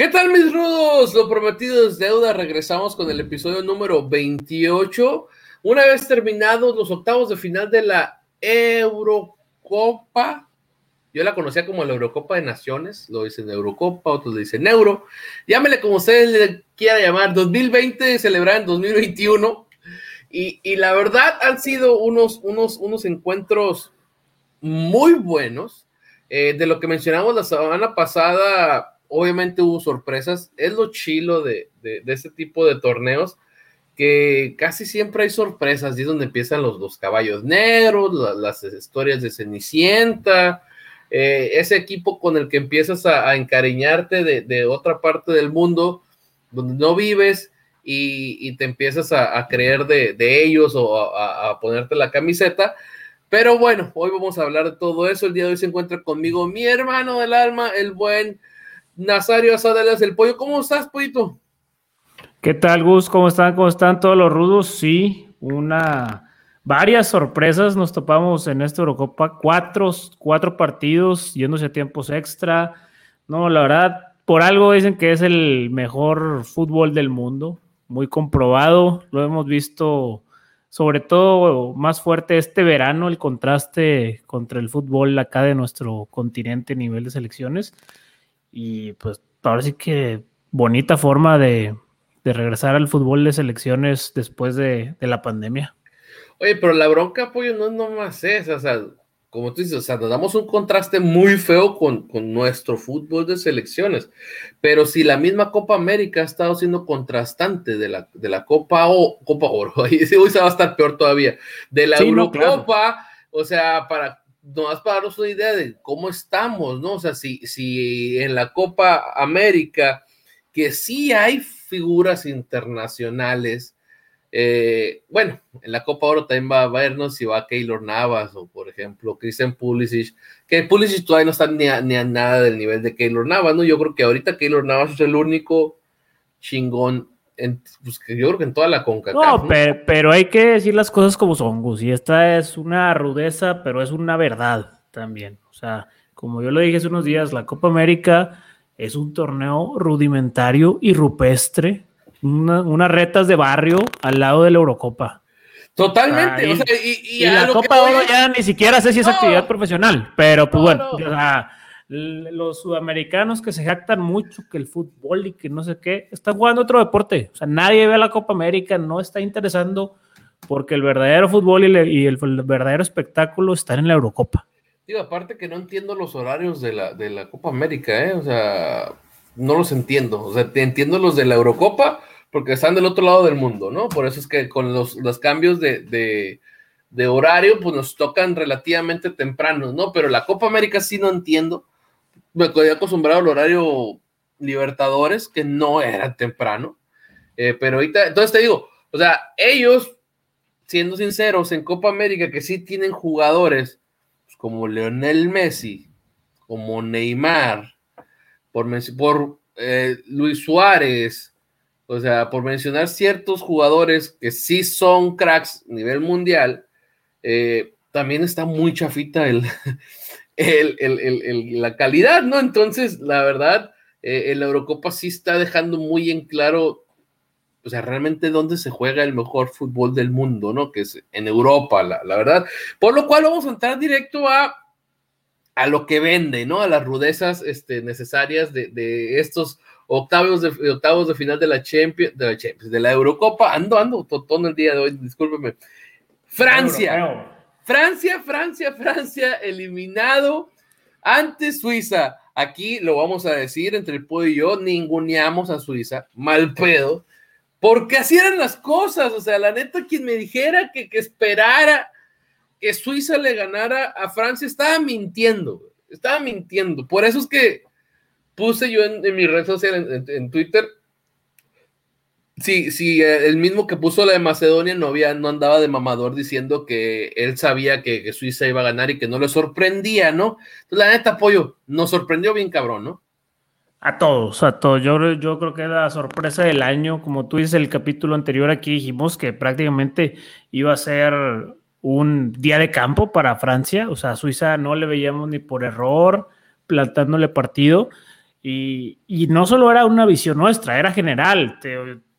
¿Qué tal mis rudos? Lo prometido es deuda. Regresamos con el episodio número 28. Una vez terminados los octavos de final de la Eurocopa, yo la conocía como la Eurocopa de Naciones, lo dicen Eurocopa, otros dicen Euro. Llámele como ustedes le quiera llamar. 2020 celebrada en 2021. Y, y, la verdad han sido unos, unos, unos encuentros muy buenos. Eh, de lo que mencionamos la semana pasada, obviamente hubo sorpresas. Es lo chilo de, de, de este tipo de torneos, que casi siempre hay sorpresas. Y es donde empiezan los, los caballos negros, la, las historias de Cenicienta. Eh, ese equipo con el que empiezas a, encariñarte de, de, otra parte del mundo, donde no vives y, te empiezas a, a creer de, de, ellos o a, a ponerte la camiseta. Pero bueno, hoy vamos a hablar de todo eso. El día de hoy se encuentra conmigo mi hermano del alma, el buen Nazario Asadales el Pollo. ¿Cómo estás, Pollito? ¿Qué tal, Gus? ¿Cómo están? ¿Cómo están todos los rudos? Sí, una varias sorpresas nos topamos en esta Eurocopa. Cuatro, cuatro partidos yéndose a tiempos extra. No, la verdad, por algo dicen que es el mejor fútbol del mundo. Muy comprobado. Lo hemos visto sobre todo más fuerte este verano, el contraste contra el fútbol acá de nuestro continente a nivel de selecciones. Y pues ahora sí que bonita forma de, de regresar al fútbol de selecciones después de, de, la pandemia. Oye, pero la bronca, apoyo, no es nomás esa, o sea, como tú dices, o sea, nos damos un contraste muy feo con, con, nuestro fútbol de selecciones, pero si la misma Copa América ha estado siendo contrastante de la, de la Copa o Copa Oro, ahí hoy se va a estar peor todavía, de la sí, Eurocopa, no, claro. o sea, para nomás para darnos una idea de cómo estamos, ¿no? O sea, si, si en la Copa América, que sí hay figuras internacionales, eh, bueno, en la Copa Oro también va a vernos si va Keylor Navas o, por ejemplo, Christian Pulisic, que Pulisic todavía no está ni a, ni a, nada del nivel de Keylor Navas, ¿no? Yo creo que ahorita Keylor Navas es el único chingón, en, pues que yo creo que en toda la CONCACAF. No. Pero, pero, hay que decir las cosas como son, Gus, y esta es una rudeza, pero es una verdad también. O sea, como yo lo dije hace unos días, la Copa América es un torneo rudimentario y rupestre una, unas retas de barrio al lado de la Eurocopa. Totalmente. O sea, y, y, y la Copa Oro ya ni siquiera sé si es no, actividad profesional, pero pues no, bueno, no. O sea, los sudamericanos que se jactan mucho que el fútbol y que no sé qué, están jugando otro deporte. O sea, nadie ve la Copa América, no está interesando porque el verdadero fútbol y, y el, verdadero espectáculo están en la Eurocopa. Digo, aparte que no entiendo los horarios de la, de la Copa América, ¿eh? O sea, no los entiendo. O sea, entiendo los de la Eurocopa porque están del otro lado del mundo, ¿no? Por eso es que con los, los cambios de, de, de, horario, pues nos tocan relativamente tempranos, ¿no? Pero la Copa América sí no entiendo. Me había acostumbrado al horario Libertadores, que no era temprano. Eh, pero ahorita, entonces te digo, o sea, ellos, siendo sinceros, en Copa América, que sí tienen jugadores pues, como Leonel Messi, como Neymar, por, por eh, Luis Suárez, o sea, por mencionar ciertos jugadores que sí son cracks a nivel mundial, eh, también está muy chafita el, el, el, la calidad, ¿no? Entonces, la verdad, eh, la Eurocopa sí está dejando muy en claro, o sea, realmente dónde se juega el mejor fútbol del mundo, ¿no? Que es en Europa, la, la verdad. Por lo cual vamos a entrar directo a, a lo que vende, ¿no? A las rudezas este, necesarias de, de estos octavos de, octavos de final de la Champions, de la, Champions, de la Eurocopa, ando, ando todo el día de hoy, discúlpeme. Francia. Francia, Francia, Francia, eliminado ante Suiza. Aquí lo vamos a decir entre el pueblo y yo, ninguneamos a Suiza, mal pedo, porque así eran las cosas. O sea, la neta, quien me dijera que, que esperara que Suiza le ganara a Francia, estaba mintiendo, estaba mintiendo. Por eso es que puse yo en, mi red social, en Twitter, si, si eh, el mismo que puso la de Macedonia no, había, no andaba de mamador diciendo que él sabía que, Suiza iba a ganar y que no le sorprendía, ¿no? Entonces, la neta, apoyo, nos sorprendió bien cabrón, ¿no? A todos, a todos. Yo, yo creo que la sorpresa del año, como tú dices, el capítulo anterior aquí dijimos que prácticamente iba a ser un día de campo para Francia, o sea, a Suiza no le veíamos ni por error, plantándole partido Y, no solo era una visión nuestra, era general.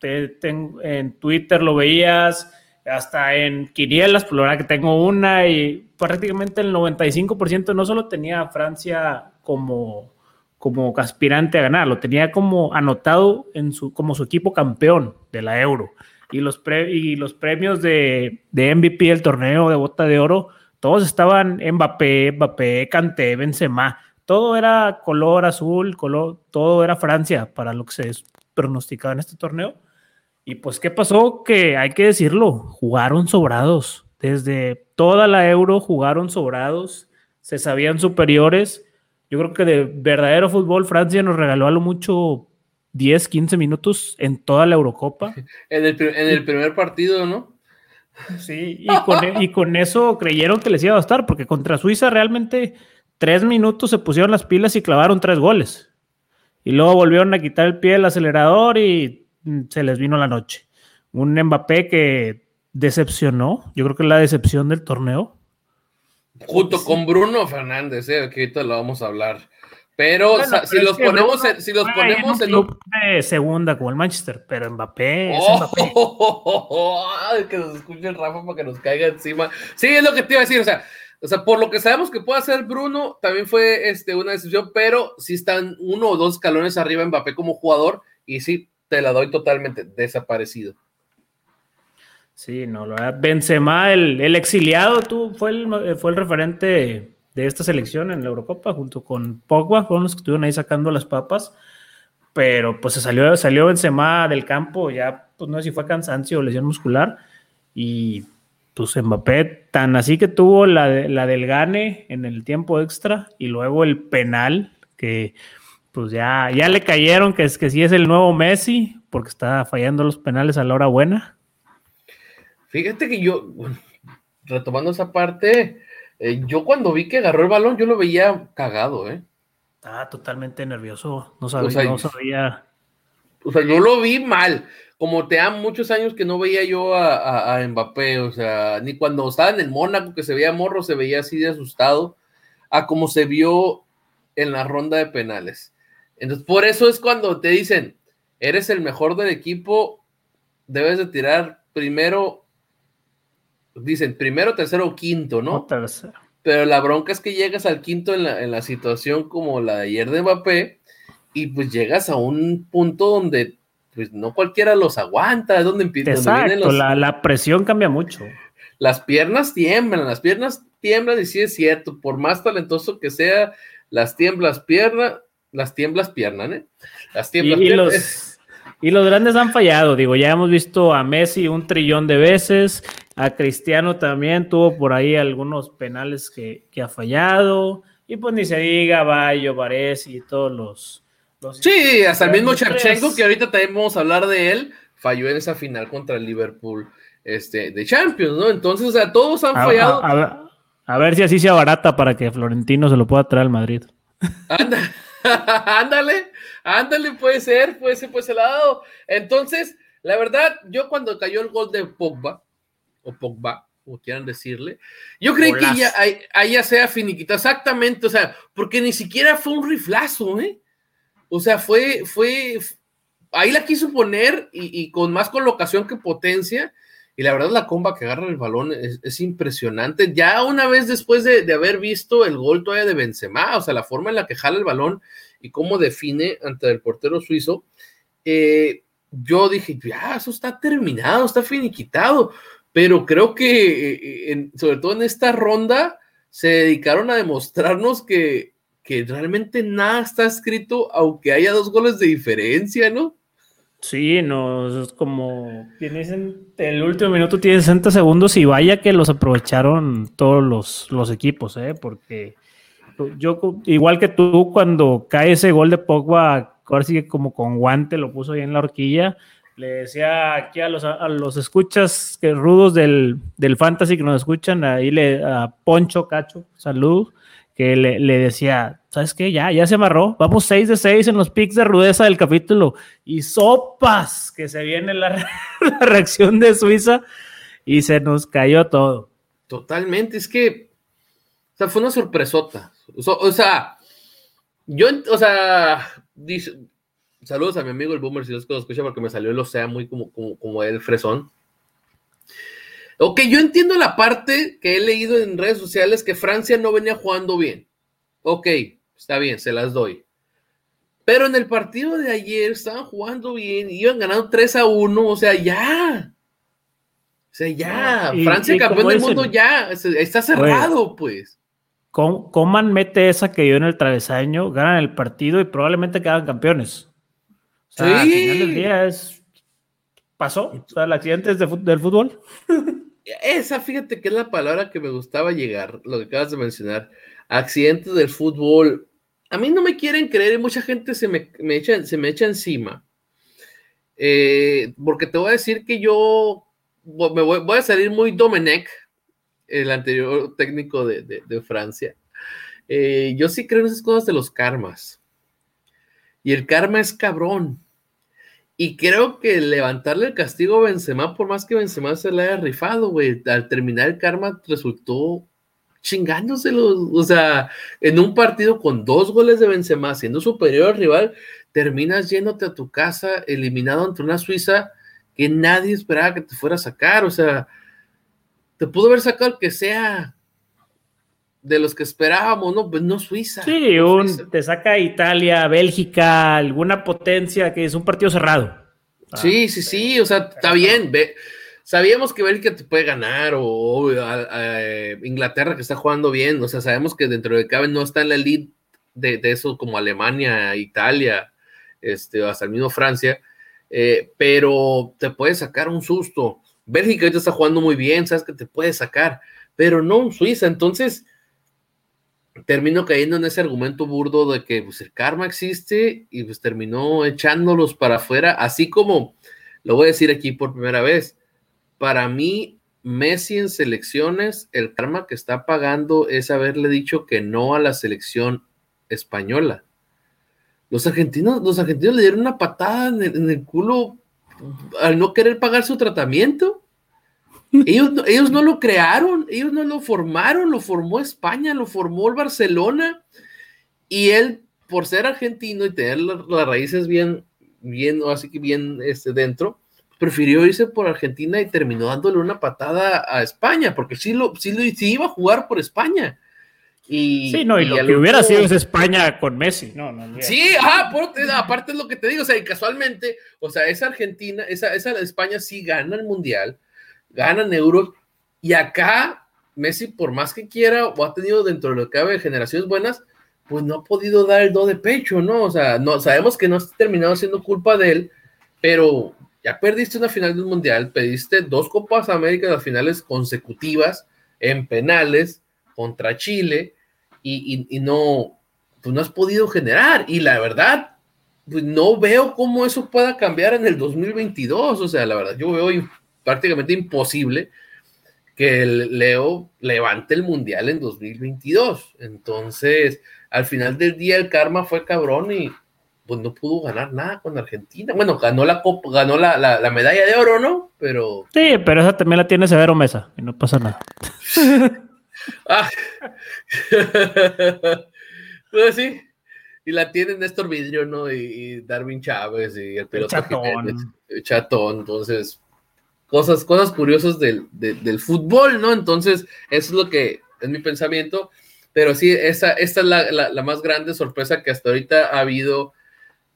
En Twitter lo veías, hasta en Quinielas, por la que tengo una, y prácticamente el 95% no solo tenía a Francia como, como aspirante a ganar, lo tenía como anotado en su, como su equipo campeón de la Euro. Y los, y los premios de, de MVP del torneo de bota de oro, todos estaban Mbappé, Mbappé, Kanté, Benzema. Todo era color azul, color, todo era Francia para lo que se pronosticaba en este torneo. Y pues, ¿qué pasó? Que hay que decirlo, jugaron sobrados. Desde toda la euro jugaron sobrados, se sabían superiores. Yo creo que de verdadero fútbol Francia nos regaló a lo mucho 10, 15 minutos en toda la Eurocopa. En el, en el primer partido, ¿no? Sí, y con, e, y con eso creyeron que les iba a bastar, porque contra Suiza realmente tres minutos se pusieron las pilas y clavaron tres goles. Y luego volvieron a quitar el pie del acelerador y se les vino la noche. Un Mbappé que decepcionó, yo creo que es la decepción del torneo. Junto con Bruno Fernández, eh, que ahorita lo vamos a hablar. Pero si, los ponemos, en, si los ponemos en un de segunda como el Manchester, pero Mbappé, oh, que nos escuche el Rafa para que nos caiga encima. Sí, es lo que te iba a decir, o sea, o sea, por lo que sabemos que puede hacer Bruno, también fue este, una decisión, pero sí están uno o dos escalones arriba Mbappé como jugador, y sí, te la doy totalmente desaparecido. Sí, no, lo Benzema, el, exiliado, tú, fue el, fue el referente de esta selección en la Eurocopa, junto con Pogba, fueron los que estuvieron ahí sacando las papas, pero pues se salió, salió Benzema del campo, ya pues no sé si fue cansancio o lesión muscular, y pues Mbappé, tan así que tuvo la, la del gane en el tiempo extra, y luego el penal, que pues ya, ya le cayeron que es que sí es el nuevo Messi, porque está fallando los penales a la hora buena. Fíjate que yo, retomando esa parte, eh, yo cuando vi que agarró el balón, yo lo veía cagado, ¿eh? Ah, totalmente nervioso. No sabía, no sabía. O sea, yo lo vi mal. Como te han muchos años que no veía yo a, a, Mbappé, o sea, ni cuando estaba en el Mónaco, que se veía morro, se veía así de asustado, a como se vio en la ronda de penales. Entonces, por eso es cuando te dicen, eres el mejor del equipo, debes de tirar primero dicen primero, tercero o quinto, ¿no? tercero. Pero la bronca es que llegas al quinto en la, en la situación como la de ayer de Mbappé y pues llegas a un punto donde pues no cualquiera los aguanta, es donde empieza. Exacto, la, la, presión cambia mucho. Las piernas tiemblan, las piernas tiemblan y sí es cierto, por más talentoso que sea, las tiemblas piernas, las tiemblas piernas, ¿eh? Las tiemblas piernas. Y los grandes han fallado, digo, ya hemos visto a Messi un trillón de veces, a Cristiano también tuvo por ahí algunos penales que, ha fallado, y pues ni se diga Bayo, Varese y todos los... sí, hasta el mismo Charchenko, que ahorita también vamos a hablar de él, falló en esa final contra el Liverpool este, de Champions, ¿no? Entonces, o sea, todos han fallado. A, ver si así sea barata para que Florentino se lo pueda traer al Madrid. ándale, ándale, puede ser, puede ser por ese lado. Entonces, la verdad, yo cuando cayó el gol de Pogba, o Pogba, como quieran decirle, yo creí que ya, ahí ya sea finiquita, exactamente, o sea, porque ni siquiera fue un riflazo, ¿eh? O sea, fue, fue, ahí la quiso poner y, con más colocación que potencia, y la verdad la comba que agarra el balón es, impresionante. Ya una vez después de, haber visto el gol todavía de Benzema, o sea, la forma en la que jala el balón y cómo define ante el portero suizo, eh, yo dije, ya, eso está terminado, está finiquitado, pero creo que, eh, sobre todo en esta ronda, se dedicaron a demostrarnos que, que realmente nada está escrito, aunque haya dos goles de diferencia, ¿no? Sí, no, es como tienes el último minuto tiene 60 segundos y vaya que los aprovecharon todos los, los equipos, ¿eh? porque yo, igual que tú, cuando cae ese gol de Pogba, ahora sigue como con guante, lo puso ahí en la horquilla. Le decía aquí a los, a los escuchas que rudos del, del fantasy que nos escuchan, ahí le, a Poncho Cacho, salud, que le, le, decía, ¿sabes qué? Ya, ya se amarró. Vamos 6 de 6 en los picks de rudeza del capítulo. Y sopas, que se viene la, reacción de Suiza y se nos cayó todo. Totalmente, es que o sea, fue una sorpresota. O sea, yo, o sea, dice, saludos a mi amigo el Boomer si los que lo escucha porque me salió el Ocea muy como, como, como el fresón. Ok, yo entiendo la parte que he leído en redes sociales que Francia no venía jugando bien. Ok, está bien, se las doy. Pero en el partido de ayer estaban jugando bien, iban ganando 3 a 1, o sea, ya. O sea, ya. Francia campeón del mundo ya. Está cerrado, pues. Coman mete esa que dio en el travesaño, ganan el partido y probablemente quedan campeones. sí. Al final del día es. Pasó. O sea, el accidente es del fútbol. Esa, fíjate que es la palabra que me gustaba llegar, lo que acabas de mencionar. Accidentes del fútbol. A mí no me quieren creer y mucha gente se me, echa, se me echa encima. Eh, porque te voy a decir que yo me voy, a salir muy Domenech, el anterior técnico de, Francia. Eh, yo sí creo en esas cosas de los karmas. Y el karma es cabrón. Y creo que levantarle el castigo a Benzema, por más que Benzema se le haya rifado, güey, al terminar el karma resultó chingándoselo. O sea, en un partido con dos goles de Benzema, siendo superior al rival, terminas yéndote a tu casa eliminado ante una Suiza que nadie esperaba que te fuera a sacar. O sea, te pudo haber sacado el que sea de los que esperábamos, ¿no? Pues no Suiza. Sí, te saca Italia, Bélgica, alguna potencia que es un partido cerrado. sí, sí, sí, o sea, está bien. Sabíamos que Bélgica te puede ganar o, Inglaterra que está jugando bien, o sea, sabemos que dentro de cabe no está en la elite de, eso como Alemania, Italia, este, hasta el mismo Francia, eh, pero te puede sacar un susto. Bélgica ahorita está jugando muy bien, sabes que te puede sacar, pero no Suiza, entonces termino cayendo en ese argumento burdo de que pues, el karma existe y pues terminó echándolos para afuera, así como lo voy a decir aquí por primera vez. Para mí, Messi en selecciones, el karma que está pagando es haberle dicho que no a la selección española. Los argentinos, los argentinos le dieron una patada en el culo al no querer pagar su tratamiento. Ellos, no lo crearon, ellos no lo formaron, lo formó España, lo formó el Barcelona. Y él, por ser argentino y tener las, raíces bien, bien, así que bien este, dentro, prefirió irse por Argentina y terminó dándole una patada a España, porque sí, lo, sí, lo, iba a jugar por España. Y, sí, no, y, lo que hubiera sido es España con Messi. No, no, sí, aparte es lo que te digo, o sea, y casualmente, o sea, esa Argentina, esa, esa España sí gana el Mundial, ganan euros. Y acá, Messi, por más que quiera, o ha tenido dentro de lo que cabe generaciones buenas, pues no ha podido dar el do de pecho, ¿no? O sea, no, sabemos que no ha terminado siendo culpa de él, pero ya perdiste una final del Mundial, pediste dos Copas América las finales consecutivas en penales contra Chile y, no, pues no has podido generar. Y la verdad, pues no veo cómo eso pueda cambiar en el 2022. O sea, la verdad, yo veo prácticamente imposible que Leo levante el mundial en 2022. Entonces, al final del día el karma fue cabrón y pues no pudo ganar nada con Argentina. Bueno, ganó la copa, ganó la, medalla de oro, ¿no? Pero. Sí, pero esa también la tiene Severo Mesa y no pasa nada. ah. pues sí. Y la tiene Néstor Vidrio, ¿no? Y, Darwin Chávez y el piloto chatón. chatón. Entonces, cosas, cosas curiosas del, fútbol, ¿no? Entonces, eso es lo que es mi pensamiento. Pero sí, esa, esta es la, más grande sorpresa que hasta ahorita ha habido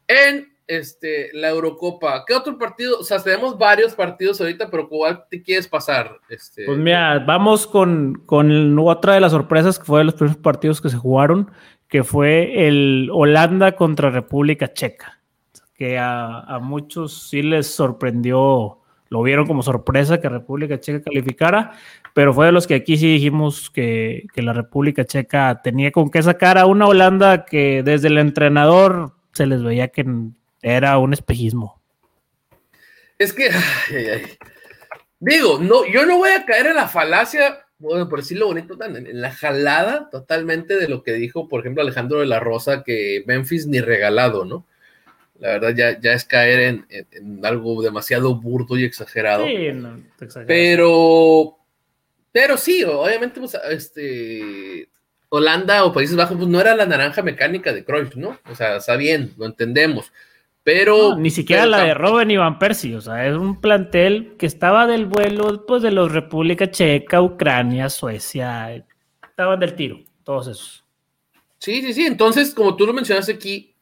en este, la Eurocopa. ¿Qué otro partido? O sea, tenemos varios partidos ahorita, pero ¿cuál te quieres pasar? Este, pues mira, vamos con, con otra de las sorpresas que fue de los primeros partidos que se jugaron, que fue el Holanda contra República Checa, que a, a muchos sí les sorprendió lo vieron como sorpresa que República Checa calificara, pero fue de los que aquí sí dijimos que, la República Checa tenía con qué sacar a una Holanda que desde el entrenador se les veía que era un espejismo. Es que, digo, no, yo no voy a caer en la falacia, bueno, por decirlo bonito, en la jalada totalmente de lo que dijo, por ejemplo, Alejandro de la Rosa, que Memphis ni regalado, ¿no? La verdad ya, ya es caer en, algo demasiado burdo y exagerado. Sí, no, pero, pero sí, obviamente, pues, este, Holanda o Países Bajos, pues no era la naranja mecánica de Cruyff, ¿no? O sea, está bien, lo entendemos. Pero. ni siquiera la de Robben y Van Persie, o sea, es un plantel que estaba del vuelo pues, de los República Checa, Ucrania, Suecia, estaban del tiro, todos esos. Sí, sí, sí. Entonces, como tú lo mencionaste aquí,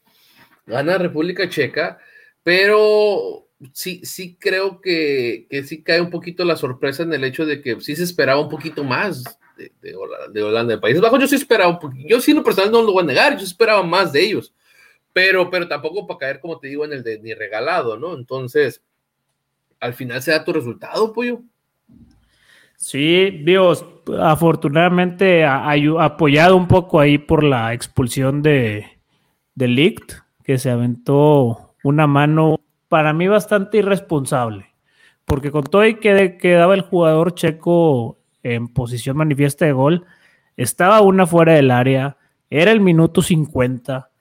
gana República Checa, pero sí, sí creo que, que sí cae un poquito la sorpresa en el hecho de que sí se esperaba un poquito más de, Holanda, de, Países Bajos. Yo sí esperaba yo sí lo personal no lo voy a negar, yo esperaba más de ellos, pero, pero tampoco para caer, como te digo, en el de ni regalado, ¿no? Entonces, al final se da tu resultado, pollo. Sí, Dios, afortunadamente apoyado un poco ahí por la expulsión de, de Ligt, que se aventó una mano para mí bastante irresponsable, porque con todo y que quedaba el jugador checo en posición manifiesta de gol, estaba una fuera del área, era el minuto 50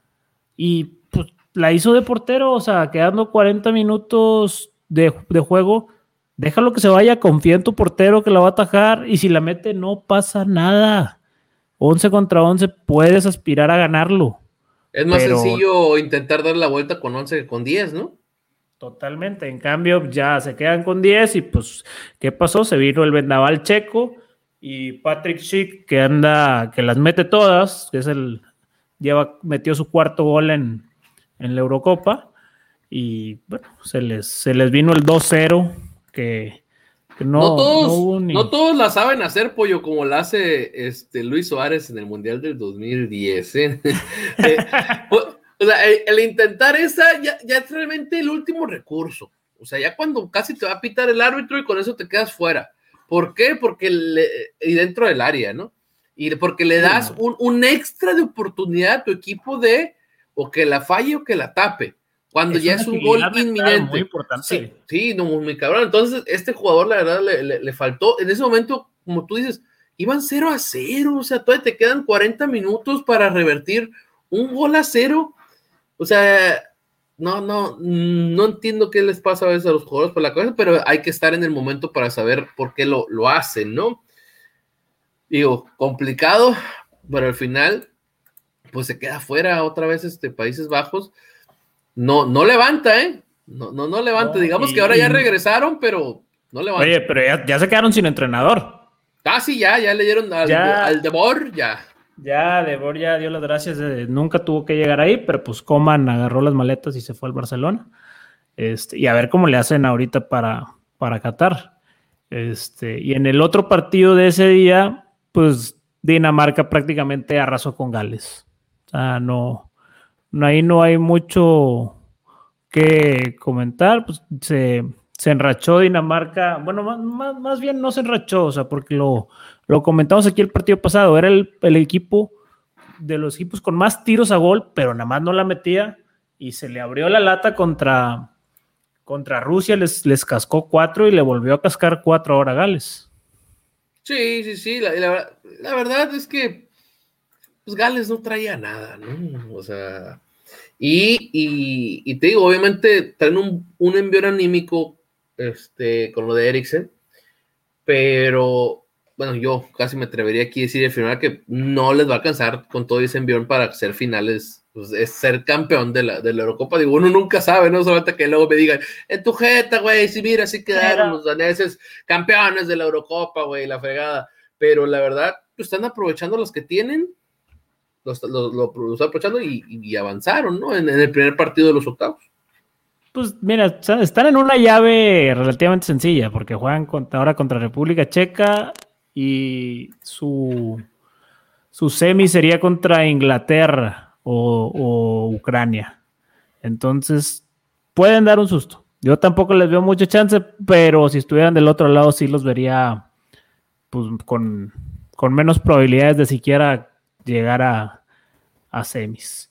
y pues, la hizo de portero, o sea, quedando 40 minutos de, de juego, déjalo que se vaya, confía en tu portero que la va a atajar y si la mete no pasa nada. 11 contra 11 puedes aspirar a ganarlo. Es más sencillo intentar dar la vuelta con 11 que con 10, ¿no? Totalmente. En cambio, ya se quedan con 10 y pues, ¿qué pasó? Se vino el vendaval checo y Patrick Schick que anda, que las mete todas, que es el, lleva, metió su cuarto gol en, en la Eurocopa y bueno, se les, se les vino el 2-0 que, no, no, todos, no, todos la saben hacer, pollo, como la hace este Luis Suárez en el Mundial del 2010. ¿eh? eh o sea, el, intentar esa ya, es realmente el último recurso. O sea, ya cuando casi te va a pitar el árbitro y con eso te quedas fuera. ¿Por qué? Porque le, y dentro del área, ¿no? Y porque le das un, un, extra de oportunidad a tu equipo de o que la falle o que la tape. Cuando ya es un gol inminente. Muy importante. Sí, sí, no, muy cabrón. Entonces, este jugador, la verdad, le, le, faltó. En ese momento, como tú dices, iban 0 a 0. O sea, todavía te quedan 40 minutos para revertir un gol a cero o sea, no, no, no entiendo qué les pasa a veces a los jugadores por la cabeza, pero hay que estar en el momento para saber por qué lo, lo hacen, ¿no? Digo, complicado, pero al final, pues se queda fuera otra vez este Países Bajos. No, no levanta, ¿eh? No, no, no levanta. Digamos que ahora ya regresaron, pero no levanta. Oye, pero ya, se quedaron sin entrenador. Ah, sí, ya, ya le dieron al, al Debor, ya. Ya, Debor ya dio las gracias, nunca tuvo que llegar ahí, pero pues Coman agarró las maletas y se fue al Barcelona. Este, y a ver cómo le hacen ahorita para, para Qatar. Este, y en el otro partido de ese día, pues Dinamarca prácticamente arrasó con Gales. O sea, no, no ahí no hay mucho que comentar. Pues se, se enrachó Dinamarca. Bueno, más, más, bien no se enrachó, o sea, porque lo, lo comentamos aquí el partido pasado, era el, equipo de los equipos con más tiros a gol, pero nada más no la metía y se le abrió la lata contra, contra Rusia, les, les cascó cuatro y le volvió a cascar cuatro ahora a Gales. Sí, sí, sí, la, verdad es que pues Gales no traía nada, ¿no? O sea, y, te digo, obviamente traen un, un envío anímico este, con lo de Eriksen, pero bueno, yo casi me atrevería aquí a decir final que no les va a alcanzar con todo ese envión para ser finales, pues, es ser campeón de la, de la Eurocopa. Digo, uno nunca sabe, no solamente que luego me digan, en tu jeta, güey, si mira, así quedaron los daneses campeones de la Eurocopa, güey, la fregada. Pero la verdad, pues, están aprovechando los que tienen, los, lo, están aprovechando y, avanzaron, ¿no? En, el primer partido de los octavos. Pues mira, están en una llave relativamente sencilla, porque juegan ahora contra República Checa, y su, su semi sería contra Inglaterra o, Ucrania. Entonces, pueden dar un susto. Yo tampoco les veo mucha chance, pero si estuvieran del otro lado, sí los vería pues, con, menos probabilidades de siquiera llegar a, a semis.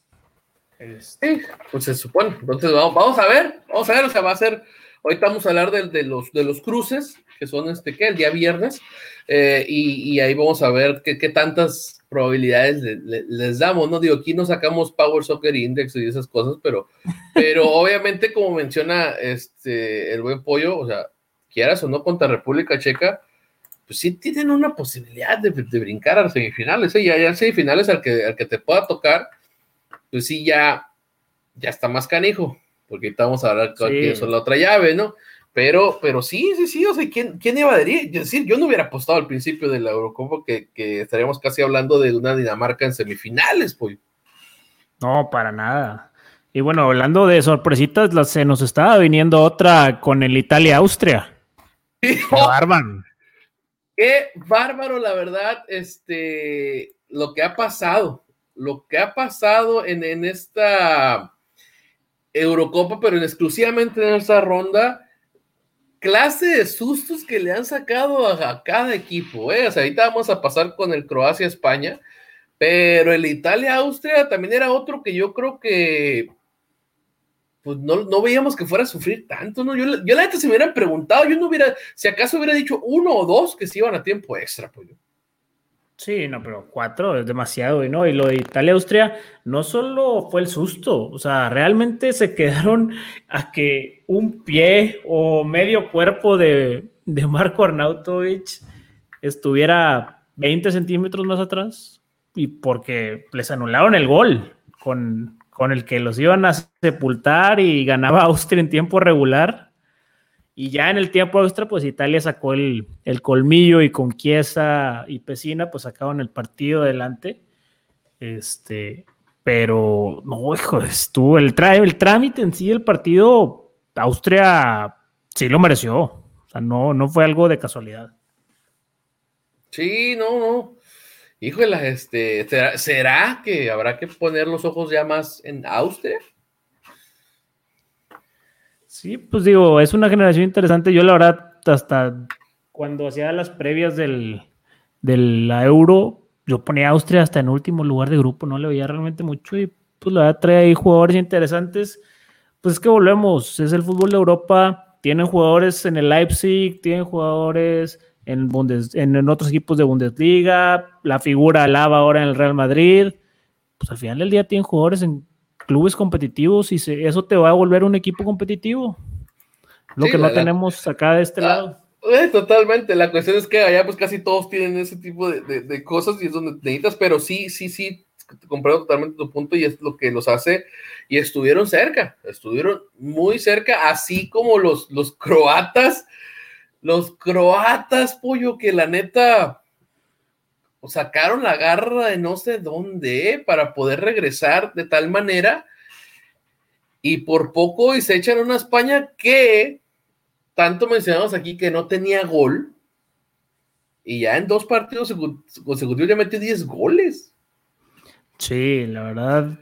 Sí, pues se supone. Entonces, vamos, vamos a ver, vamos a ver, o sea, va a ser Ahorita vamos a hablar de, los, de los cruces, que son este, ¿qué? El día viernes, eh, y, ahí vamos a ver qué, tantas probabilidades les damos, ¿no? Digo, aquí no sacamos Power Soccer Index y esas cosas, pero, pero obviamente, como menciona este, el buen pollo, o sea, quieras o no contra República Checa, pues sí tienen una posibilidad de, brincar a las semifinales, ¿eh? ya, ya semifinales al que, al que te pueda tocar, pues sí, ya, ya está más canijo, porque ahorita vamos a hablar con la otra llave, ¿no? Pero, pero sí, sí, sí, o sea, ¿quién, quién iba a decir? Yo no hubiera apostado al principio de la Eurocopa que, que estaríamos casi hablando de una Dinamarca en semifinales, pues. No, para nada. Y bueno, hablando de sorpresitas, se nos estaba viniendo otra con el Italia-Austria. ¡Qué bárbaro! Qué bárbaro, la verdad, este, lo que ha pasado, lo que ha pasado en, en esta Eurocopa, pero en, exclusivamente en esta ronda, clase de sustos que le han sacado a, cada equipo. ¿eh? O sea, ahorita vamos a pasar con el Croacia-España, pero el Italia-Austria también era otro que yo creo que pues no, no, veíamos que fuera a sufrir tanto, ¿no? Yo, yo la neta se me hubieran preguntado, yo no hubiera, si acaso hubiera dicho uno o dos que se iban a tiempo extra, pues yo. Sí, no, pero cuatro es demasiado, ¿no? Y lo de Italia-Austria no solo fue el susto, o sea, realmente se quedaron a que un pie o medio cuerpo de, de Marco Arnautovic estuviera 20 centímetros más atrás y porque les anularon el gol con, con el que los iban a sepultar y ganaba Austria en tiempo regular. Y ya en el tiempo extra, pues Italia sacó el, colmillo y con Chiesa y Pesina, pues sacaron el partido adelante. Este, pero no, hijo, estuvo el, el trámite en sí, el partido, Austria sí lo mereció. O sea, no, no fue algo de casualidad. Sí, no, no. Híjole, este, ¿será, que habrá que poner los ojos ya más en Austria? Sí, pues digo, es una generación interesante. Yo la verdad, hasta cuando hacía las previas del, la Euro, yo ponía a Austria hasta en último lugar de grupo, no le veía realmente mucho y pues la verdad trae ahí jugadores interesantes. Pues es que volvemos, es el fútbol de Europa, tienen jugadores en el Leipzig, tienen jugadores en, en, otros equipos de Bundesliga, la figura Lava ahora en el Real Madrid. Pues al final del día tienen jugadores en clubes competitivos y eso te va a volver un equipo competitivo. Lo que no tenemos acá de este lado. Eh, totalmente, la cuestión es que allá pues casi todos tienen ese tipo de, cosas y es donde necesitas, pero sí, sí, sí, comprendo totalmente tu punto y es lo que los hace y estuvieron cerca, estuvieron muy cerca, así como los, los croatas los croatas, pollo, que la neta sacaron la garra de no sé dónde para poder regresar de tal manera y por poco y se echan una España que tanto mencionamos aquí que no tenía gol y ya en dos partidos consecutivos ya metió 10 goles. Sí, la verdad.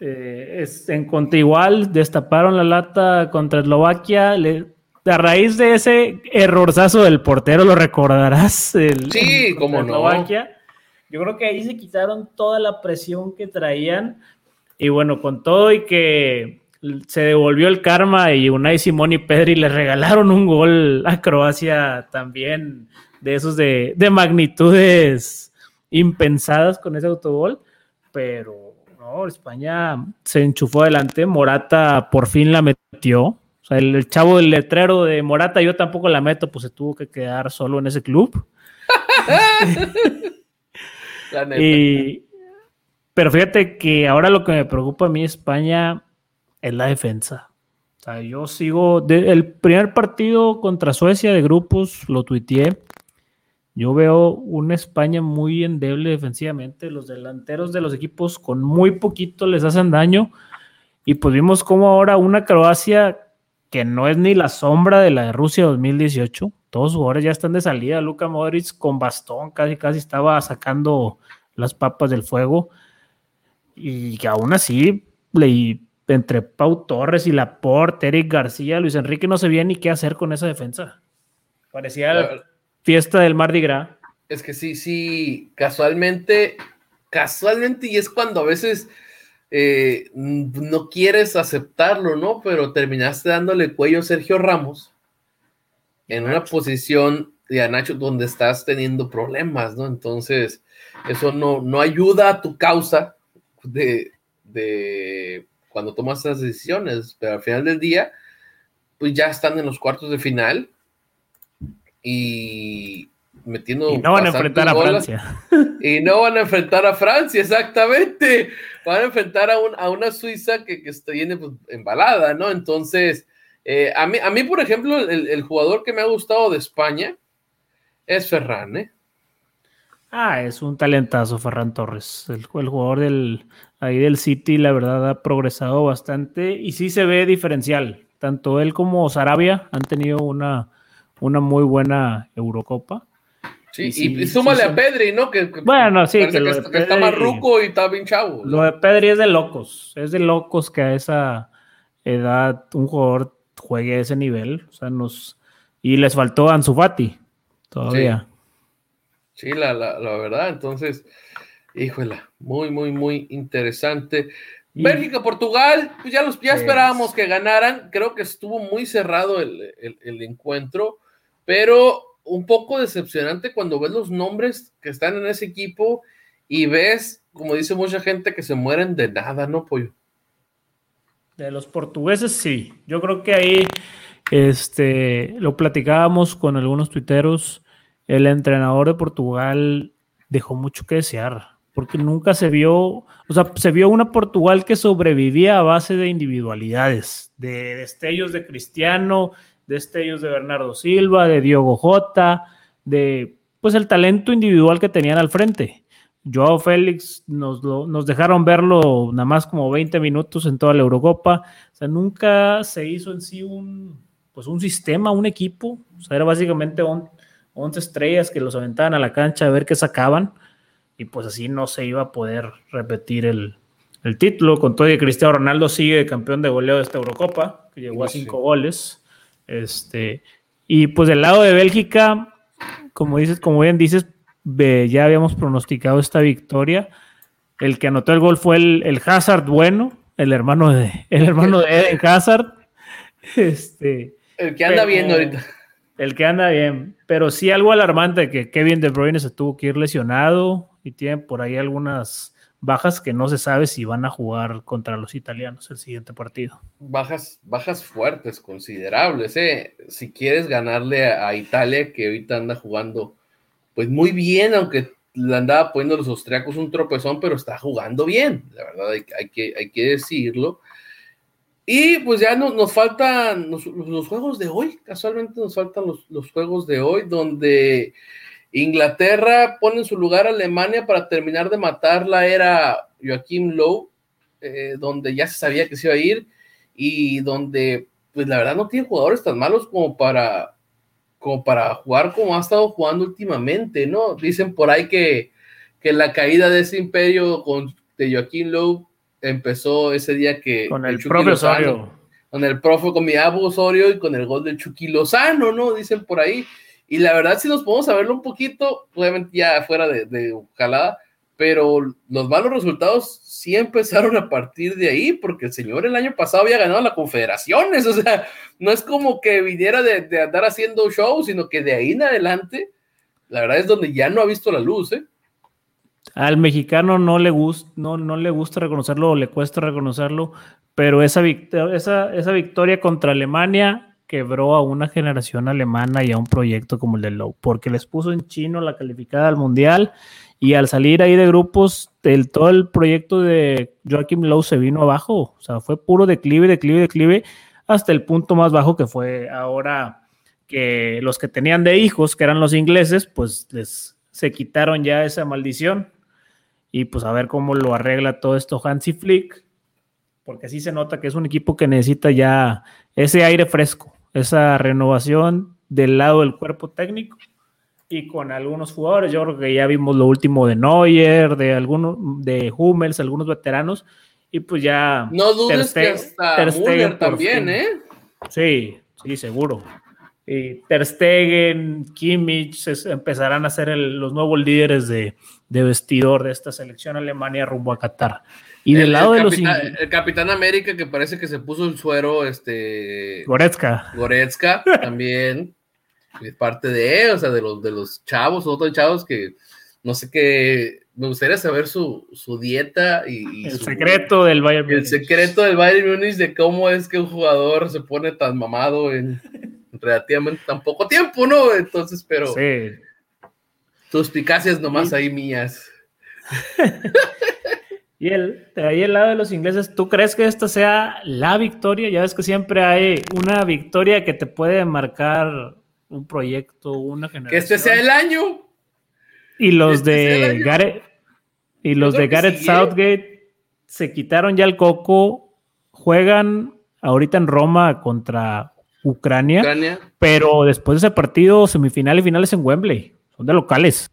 Eh, es, en contra igual destaparon la lata contra Eslovaquia, le a raíz de ese errorzazo del portero, lo recordarás. El, sí, como no. Yo creo que ahí se quitaron toda la presión que traían. Y bueno, con todo y que se devolvió el karma y Unai Simón y Pedri le regalaron un gol a Croacia también de esos de, de magnitudes impensadas con ese autogol. Pero no, España se enchufó adelante. Morata por fin la metió el, chavo del letrero de Morata, yo tampoco la meto, pues se tuvo que quedar solo en ese club. pero fíjate que ahora lo que me preocupa a mí España es la defensa. O sea, yo sigo. el primer partido contra Suecia de grupos lo tuiteé. Yo veo una España muy endeble defensivamente. Los delanteros de los equipos con muy poquito les hacen daño. Y pues vimos cómo ahora una Croacia que no es ni la sombra de la de Rusia 2018. Todos los jugadores ya están de salida. Luka Modric con bastón casi casi estaba sacando las papas del fuego. Y que aún así, le, entre Pau Torres y Laporte, Eric García, Luis Enrique no sabía ni qué hacer con esa defensa. Parecía la fiesta del Mardi Gras. Es que sí, sí, casualmente, casualmente, y es cuando a veces eh, no quieres aceptarlo, ¿no? Pero terminaste dándole cuello a Sergio Ramos en una posición de Nacho donde estás teniendo problemas, ¿no? Entonces, eso no, no ayuda a tu causa de, de cuando tomas esas decisiones, pero al final del día, pues ya están en los cuartos de final y metiendo. Y no van a enfrentar a Francia. Y no van a enfrentar a Francia, exactamente. Van a enfrentar a, a una Suiza que, que está bien pues, embalada, ¿no? Entonces, eh, a, mí, a mí, por ejemplo, el, jugador que me ha gustado de España es Ferran, ¿eh? Ah, es un talentazo Ferran Torres, el, el, jugador del, ahí del City, la verdad ha progresado bastante y sí se ve diferencial. Tanto él como Sarabia han tenido una, una muy buena Eurocopa. Sí, y, súmale a Pedri, ¿no? Que, bueno, sí, que, está más ruco y está bien chavo. Lo de Pedri es de locos, es de locos que a esa edad un jugador juegue a ese nivel. O sea, nos. Y les faltó Ansu Fati todavía. Sí, la, la, la, verdad. Entonces, híjole, muy, muy, muy interesante. Bélgica, Portugal, pues ya, los, ya esperábamos que ganaran. Creo que estuvo muy cerrado el, el, encuentro, pero un poco decepcionante cuando ves los nombres que están en ese equipo y ves, como dice mucha gente, que se mueren de nada, ¿no, Pollo? De los portugueses, sí. Yo creo que ahí este, lo platicábamos con algunos tuiteros. El entrenador de Portugal dejó mucho que desear, porque nunca se vio, o sea, se vio una Portugal que sobrevivía a base de individualidades, de destellos de Cristiano, destellos de Bernardo Silva, de Diogo Jota, de pues el talento individual que tenían al frente. Joao Félix nos, nos dejaron verlo nada más como 20 minutos en toda la Eurocopa. O sea, nunca se hizo en sí un, pues un sistema, un equipo. O sea, era básicamente 11 estrellas que los aventaban a la cancha a ver qué sacaban. Y pues así no se iba a poder repetir el, título. Con todo y Cristiano Ronaldo sigue campeón de goleo de esta Eurocopa, que llegó a cinco goles. Este, y pues del lado de Bélgica, como dices, como bien dices, ya habíamos pronosticado esta victoria. El que anotó el gol fue el, Hazard bueno, el hermano de, el hermano de Eden Hazard. Este, el que anda bien ahorita. El que anda bien. Pero sí algo alarmante que Kevin De Bruyne se tuvo que ir lesionado y tiene por ahí algunas bajas que no se sabe si van a jugar contra los italianos el siguiente partido. Bajas, bajas fuertes, considerables, ¿eh? Si quieres ganarle a Italia, que ahorita anda jugando pues muy bien, aunque le andaba poniendo los austriacos un tropezón, pero está jugando bien, la verdad hay, que, hay que decirlo. Y pues ya no, nos faltan los, juegos de hoy, casualmente nos faltan los, juegos de hoy, donde Inglaterra pone en su lugar a Alemania para terminar de matar la era Joaquim Lowe, eh, donde ya se sabía que se iba a ir y donde pues la verdad no tiene jugadores tan malos como para como para jugar como ha estado jugando últimamente, ¿no? Dicen por ahí que, que la caída de ese imperio con, de Joaquín Lowe empezó ese día que... Con el, propio Osorio. Con el profe, con mi abu Osorio y con el gol del Chucky Lozano, ¿no? Dicen por ahí. Y la verdad, si nos podemos saberlo un poquito, obviamente ya fuera de, de jalada, pero los malos resultados sí empezaron a partir de ahí, porque el señor el año pasado había ganado la Confederaciones, o sea, no es como que viniera de, andar haciendo shows, sino que de ahí en adelante, la verdad es donde ya no ha visto la luz, ¿eh? Al mexicano no le, gusta, no, no le gusta reconocerlo o le cuesta reconocerlo, pero esa, esa, esa victoria contra Alemania quebró a una generación alemana y a un proyecto como el de Low, porque les puso en chino la calificada al mundial y al salir ahí de grupos, el, todo el proyecto de Joaquim Lowe se vino abajo. O sea, fue puro declive, declive, declive, hasta el punto más bajo que fue ahora que los que tenían de hijos, que eran los ingleses, pues les se quitaron ya esa maldición. Y pues a ver cómo lo arregla todo esto Hansi Flick, porque así se nota que es un equipo que necesita ya ese aire fresco, esa renovación del lado del cuerpo técnico y con algunos jugadores. Yo creo que ya vimos lo último de Neuer, de algunos, de Hummels, algunos veteranos, y pues ya. No dudes que hasta Müller también, ¿eh? Sí, sí, seguro. Y Ter Stegen, Kimmich empezarán a ser los nuevos líderes de, vestidor de esta selección Alemania rumbo a Qatar. Y del lado de los. El Capitán América que parece que se puso el suero, este. Goretzka. Goretzka también es parte de, o sea, de los, de los chavos, otros chavos que no sé qué, me gustaría saber su, dieta y, el secreto del Bayern Munich. El secreto del Bayern Munich de cómo es que un jugador se pone tan mamado en relativamente tan poco tiempo, ¿no? Entonces, pero... Sí. Suspicacias nomás ahí mías. y el, de ahí el lado de los ingleses, ¿tú crees que esta sea la victoria? Ya ves que siempre hay una victoria que te puede marcar un proyecto, una generación. Que este sea el año. Y los este de Gareth, y los de Gareth ¿eh? Southgate se quitaron ya el coco, juegan ahorita en Roma contra Ucrania, pero después de ese partido, semifinal y finales en Wembley, son de locales.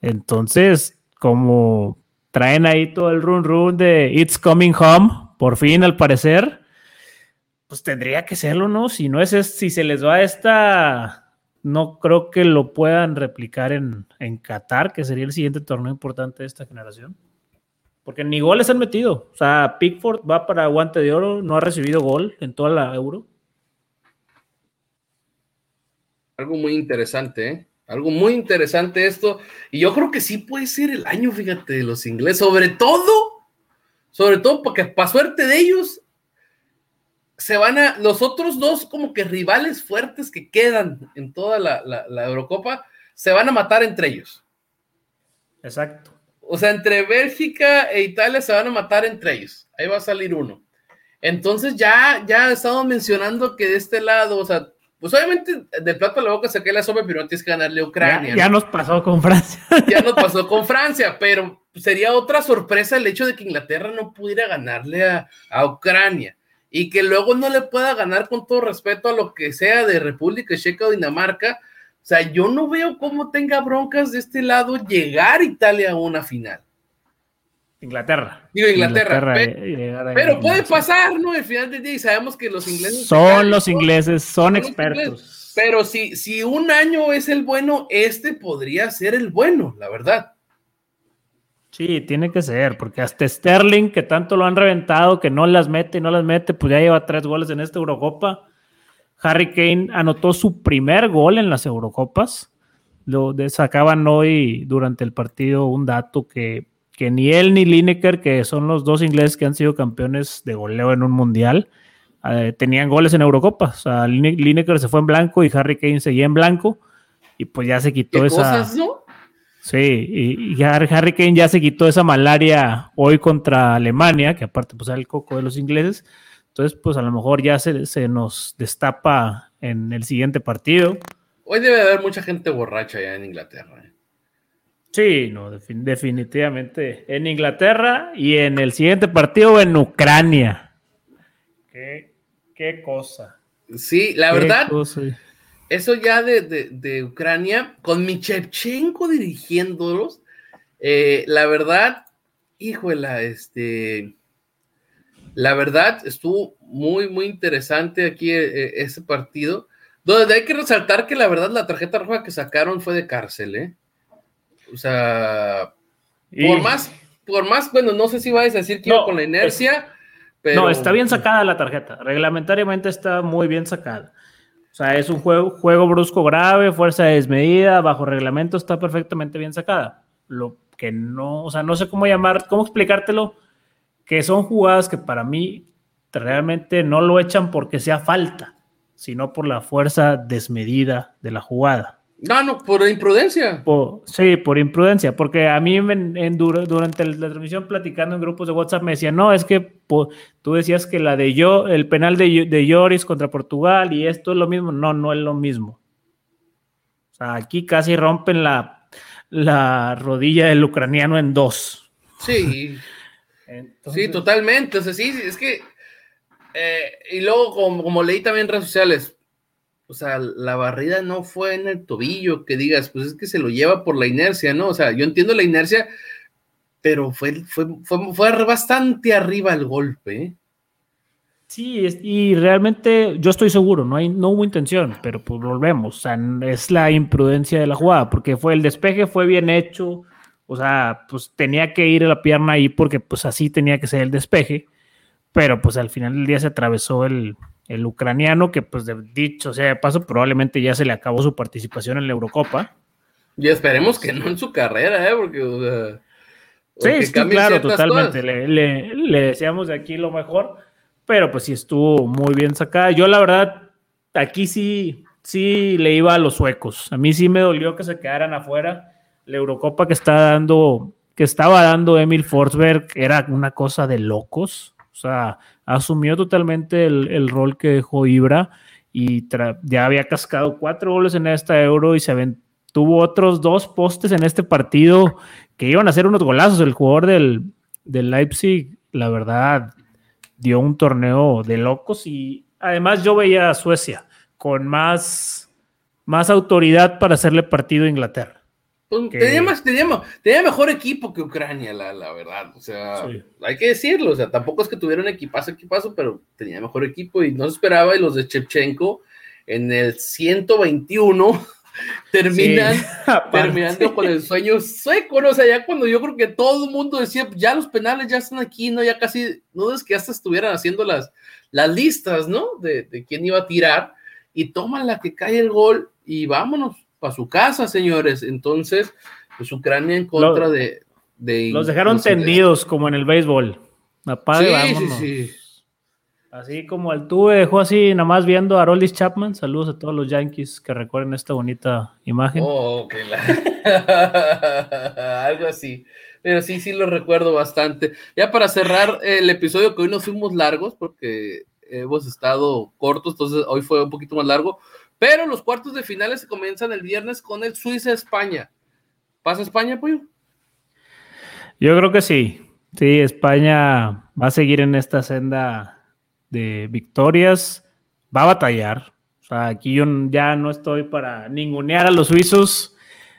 Entonces, como traen ahí todo el run run de It's Coming Home, por fin al parecer, pues tendría que serlo, ¿no? Si no es, si se les va esta, no creo que lo puedan replicar en, en Qatar, que sería el siguiente torneo importante de esta generación. Porque ni goles han metido. O sea, Pickford va para guante de oro, no ha recibido gol en toda la Euro. Algo muy interesante, ¿eh? Algo muy interesante esto. Y yo creo que sí puede ser el año, fíjate, de los ingleses. Sobre todo, sobre todo porque para suerte de ellos, se van a, los otros dos como que rivales fuertes que quedan en toda la, la Eurocopa, se van a matar entre ellos. Exacto. O sea, entre Bélgica e Italia se van a matar entre ellos. Ahí va a salir uno. Entonces ya, ya he estado mencionando que de este lado, o sea, pues obviamente del plato a la boca saqué la sopa, pero no tienes que ganarle a Ucrania. Ya, nos pasó con Francia. Ya nos pasó con Francia, pero sería otra sorpresa el hecho de que Inglaterra no pudiera ganarle a, a Ucrania y que luego no le pueda ganar con todo respeto a lo que sea de República Checa o Dinamarca. O sea, yo no veo cómo tenga broncas de este lado llegar Italia a una final. Inglaterra. Digo Inglaterra. pero, puede pasar, ¿no? Al final del día y sabemos que los ingleses. Son los ingleses, son, expertos. pero si, si un año es el bueno, este podría ser el bueno, la verdad. Sí, tiene que ser, porque hasta Sterling, que tanto lo han reventado, que no las mete y no las mete, pues ya lleva tres goles en esta Eurocopa. Harry Kane anotó su primer gol en las Eurocopas. Lo sacaban hoy durante el partido un dato que que ni él ni Lineker, que son los dos ingleses que han sido campeones de goleo en un mundial, eh, tenían goles en Eurocopa. O sea, Lineker se fue en blanco y Harry Kane seguía en blanco y pues ya se quitó esa. Sí, y, Harry Kane ya se quitó esa malaria hoy contra Alemania, que aparte pues era el coco de los ingleses. Entonces, pues a lo mejor ya se, se nos destapa en el siguiente partido. Hoy debe haber mucha gente borracha ya en Inglaterra. ¿eh? Sí, no, definitivamente en Inglaterra y en el siguiente partido en Ucrania. Qué, qué cosa. Sí, la verdad, eso ya de, Ucrania, con Michevchenko dirigiéndolos, eh, la verdad, híjola, este, la verdad estuvo muy, muy interesante aquí eh, ese partido, donde hay que resaltar que la verdad la tarjeta roja que sacaron fue de cárcel, ¿eh? O sea, por más, por más, bueno, no sé si vais a decir que iba con la inercia, pero... No, está bien sacada la tarjeta. Reglamentariamente está muy bien sacada. O sea, es un juego, juego brusco grave, fuerza desmedida, bajo reglamento está perfectamente bien sacada. Lo que no, o sea, no sé cómo llamar, cómo explicártelo, que son jugadas que para mí realmente no lo echan porque sea falta, sino por la fuerza desmedida de la jugada. No, no, por imprudencia. sí, por imprudencia, porque a mí en, durante la transmisión platicando en grupos de WhatsApp me decían, no, es que tú decías que la de yo, el penal de, de Lloris contra Portugal y esto es lo mismo. No, no es lo mismo. O sea, aquí casi rompen la, la rodilla del ucraniano en dos. Sí. Sí, totalmente. O sea, sí, es que. Eh, y luego, como, como leí también en redes sociales, o sea, la barrida no fue en el tobillo, que digas, pues es que se lo lleva por la inercia, ¿no? O sea, yo entiendo la inercia, pero fue, fue, fue, bastante arriba el golpe. ¿eh? Sí, y realmente yo estoy seguro, no, hay, no hubo intención, pero pues volvemos, o sea, es la imprudencia de la jugada, porque fue el despeje, fue bien hecho, o sea, pues tenía que ir a la pierna ahí porque pues así tenía que ser el despeje, pero pues al final del día se atravesó el, el ucraniano, que pues de dicho sea de paso, probablemente ya se le acabó su participación en la Eurocopa. Y esperemos que no en su carrera, ¿eh? Porque, sí, claro, totalmente. Le, deseamos de aquí lo mejor, pero pues sí estuvo muy bien sacada. Yo la verdad, aquí sí, sí le iba a los suecos. A mí sí me dolió que se quedaran afuera, la Eurocopa que está dando, que estaba dando Emil Forsberg era una cosa de locos. O sea, asumió totalmente el, rol que dejó Ibra y ya había cascado cuatro goles en esta Euro y se tuvo otros dos postes en este partido que iban a ser unos golazos. El jugador del, del Leipzig, la verdad, dio un torneo de locos y además yo veía a Suecia con más, más autoridad para hacerle partido a Inglaterra. Pues, tenía, mejor equipo que Ucrania, la, la verdad. O sea, hay que decirlo. O sea, tampoco es que tuviera un equipazo, equipazo, pero tenía mejor equipo y no se esperaba. Y los de Chevchenko en el 121 terminan terminando con el sueño seco. ¿no? O sea, ya cuando yo creo que todo el mundo decía, ya los penales ya están aquí, ¿no? Ya casi, no es que hasta estuvieran haciendo las, las listas, ¿no? De, de quién iba a tirar. Y toma la que cae el gol y vámonos para su casa, señores. Entonces, pues Ucrania en contra de, Los dejaron tendidos como en el béisbol. sí, sí, sí. Así como el tuve dejó así, nada más viendo a Roldis Chapman. Saludos a todos los Yankees que recuerden esta bonita imagen. Oh, Algo así. Pero sí, sí lo recuerdo bastante. Ya para cerrar el episodio, que hoy nos fuimos largos porque hemos estado cortos, entonces hoy fue un poquito más largo. Pero los cuartos de finales se comienzan el viernes con el Suiza-España. ¿Pasa España, Puyo? Yo creo que sí. Sí, España va a seguir en esta senda de victorias. Va a batallar. O sea, aquí yo ya no estoy para ningunear a los suizos.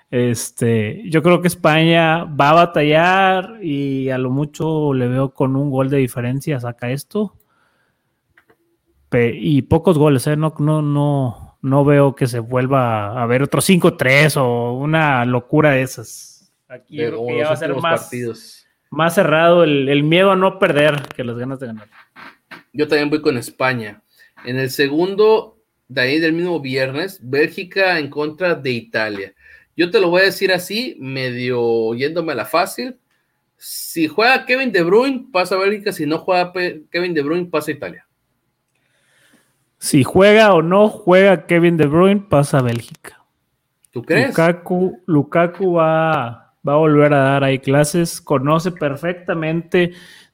Este, yo creo que España va a batallar y a lo mucho le veo con un gol de diferencia saca esto. y pocos goles, ¿eh? No, no, no, no veo que se vuelva a ver otro 5-3 o una locura de esas. Aquí creo que ya va a ser más, más cerrado el, miedo a no perder que las ganas de ganar. Yo también voy con España. En el segundo, de ahí del mismo viernes, Bélgica en contra de Italia. Yo te lo voy a decir así, medio yéndome a la fácil. Si juega Kevin De Bruyne, pasa Bélgica. Si no juega Kevin De Bruyne, pasa Italia. Si juega o no juega Kevin De Bruyne, pasa a Bélgica. ¿Tú crees? Lukaku, Lukaku va, va a volver a dar ahí clases, conoce perfectamente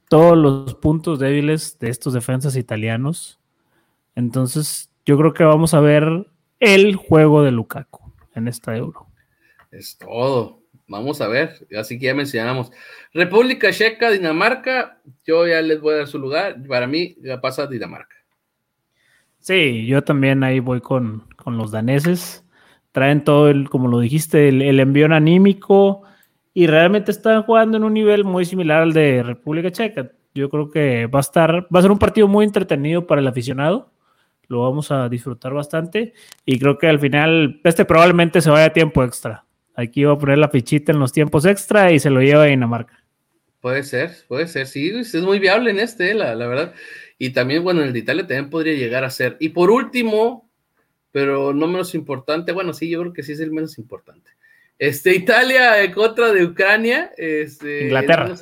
todos los puntos débiles de estos defensas italianos. Entonces, yo creo que vamos a ver el juego de Lukaku en esta euro. Es todo. Vamos a ver. Así que ya mencionamos. República Checa, Dinamarca. Yo ya les voy a dar su lugar. Para mí, ya pasa Dinamarca. Sí, yo también ahí voy con, los daneses. Traen todo el, como lo dijiste, el, envío anímico y realmente están jugando en un nivel muy similar al de República Checa. Yo creo que va a estar, va a ser un partido muy entretenido para el aficionado. Lo vamos a disfrutar bastante y creo que al final este probablemente se vaya a tiempo extra. Aquí va a poner la fichita en los tiempos extra y se lo lleva a Dinamarca. Puede ser, puede ser, sí, es muy viable en este, la, la verdad. Y también, bueno, el de Italia también podría llegar a ser. Y por último, pero no menos importante, bueno, sí, yo creo que sí es el menos importante. Este, Italia en contra de Ucrania. Este, Inglaterra.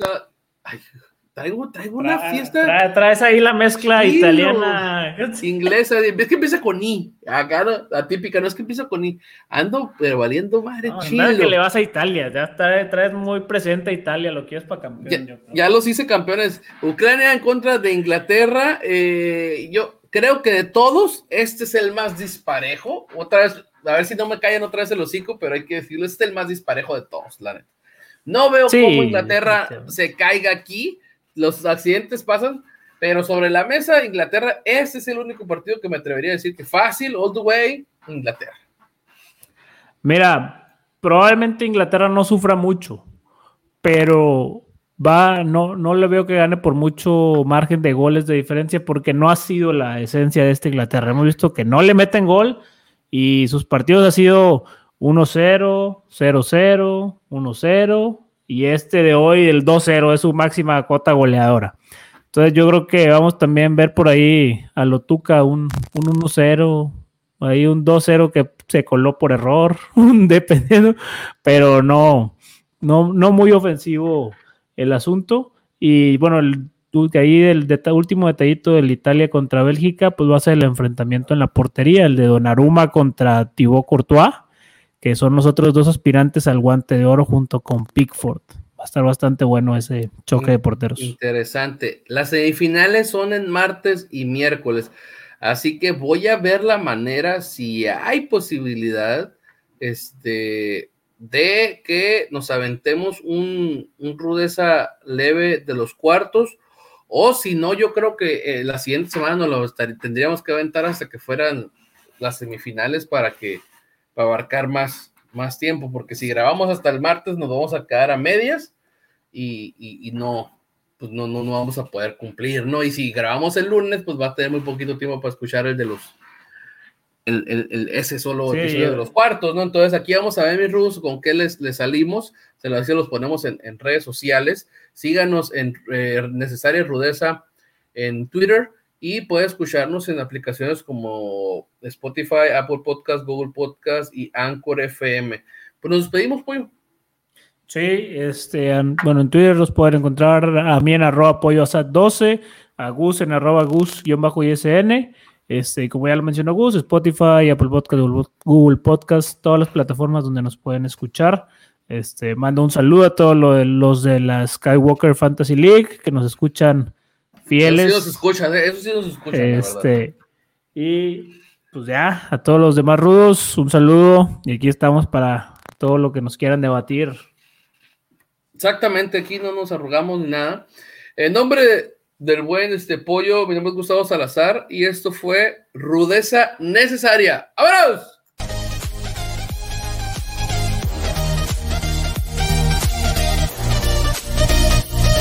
Traigo, traigo una fiesta. traes ahí la mezcla italiana. Inglesa, es que empieza con I. Acá, la típica, no es que empieza con I. Ando, pero valiendo madre, no, chido. que le vas a Italia, ya está, traes muy presente a Italia, lo quieres para campeón. Ya, los hice campeones. Ucrania en contra de Inglaterra. Eh, yo creo que de todos, este es el más disparejo. Otra vez, a ver si no me callan otra vez el hocico, pero hay que decirlo, este es el más disparejo de todos, la neta. No veo cómo Inglaterra se caiga aquí. Los accidentes pasan, pero sobre la mesa, Inglaterra, ese es el único partido que me atrevería a decir que fácil, all the way, Inglaterra. Mira, probablemente Inglaterra no sufra mucho, pero va, no, no le veo que gane por mucho margen de goles de diferencia porque no ha sido la esencia de esta Inglaterra. Hemos visto que no le meten gol y sus partidos han sido 1-0, 0-0, 1-0 y este de hoy, el 2-0, es su máxima cota goleadora. Entonces yo creo que vamos también a ver por ahí a Lotuca un, un 1-0, ahí un 2-0 que se coló por error, dependiendo, pero no, no, no muy ofensivo el asunto. Y bueno, el, ahí último detallito del Italia contra Bélgica, pues va a ser el enfrentamiento en la portería, el de Donnarumma contra Thibaut Courtois, que son los otros dos aspirantes al guante de oro junto con Pickford. Va a estar bastante bueno ese choque de porteros. Interesante. Las semifinales son en martes y miércoles. Así que voy a ver la manera, si hay posibilidad, este, de que nos aventemos un, rudeza leve de los cuartos, o si no, yo creo que eh, la siguiente semana nos lo tendríamos que aventar hasta que fueran las semifinales para que para abarcar más, más tiempo, porque si grabamos hasta el martes nos vamos a quedar a medias y, no, pues no, no, no vamos a poder cumplir, ¿no? Y si grabamos el lunes, pues va a tener muy poquito tiempo para escuchar el de los, el, ese solo episodio de los cuartos, ¿no? Entonces aquí vamos a ver, mis rudos, con qué les, les salimos, se los, los ponemos en, redes sociales, síganos en eh, Necesaria Rudeza en Twitter y puede escucharnos en aplicaciones como Spotify, Apple Podcast, Google Podcast y Anchor FM. Pues nos despedimos, Pollo. Sí, este, bueno, en Twitter los pueden encontrar a mí en arroba pollo 12, a Gus en arroba Gus-ISN. Este, como ya lo mencionó Gus, Spotify, Apple Podcast, Google Podcast, todas las plataformas donde nos pueden escuchar. Este, mando un saludo a todos los de la Skywalker Fantasy League que nos escuchan fieles. Eso sí nos escuchan, ¿eh? eso sí nos escuchan. Este, y pues ya, a todos los demás rudos, un saludo y aquí estamos para todo lo que nos quieran debatir. Exactamente, aquí no nos arrugamos ni nada. En nombre del buen este pollo. Mi nombre es Gustavo Salazar y esto fue Rudeza Necesaria. ¡Vámonos!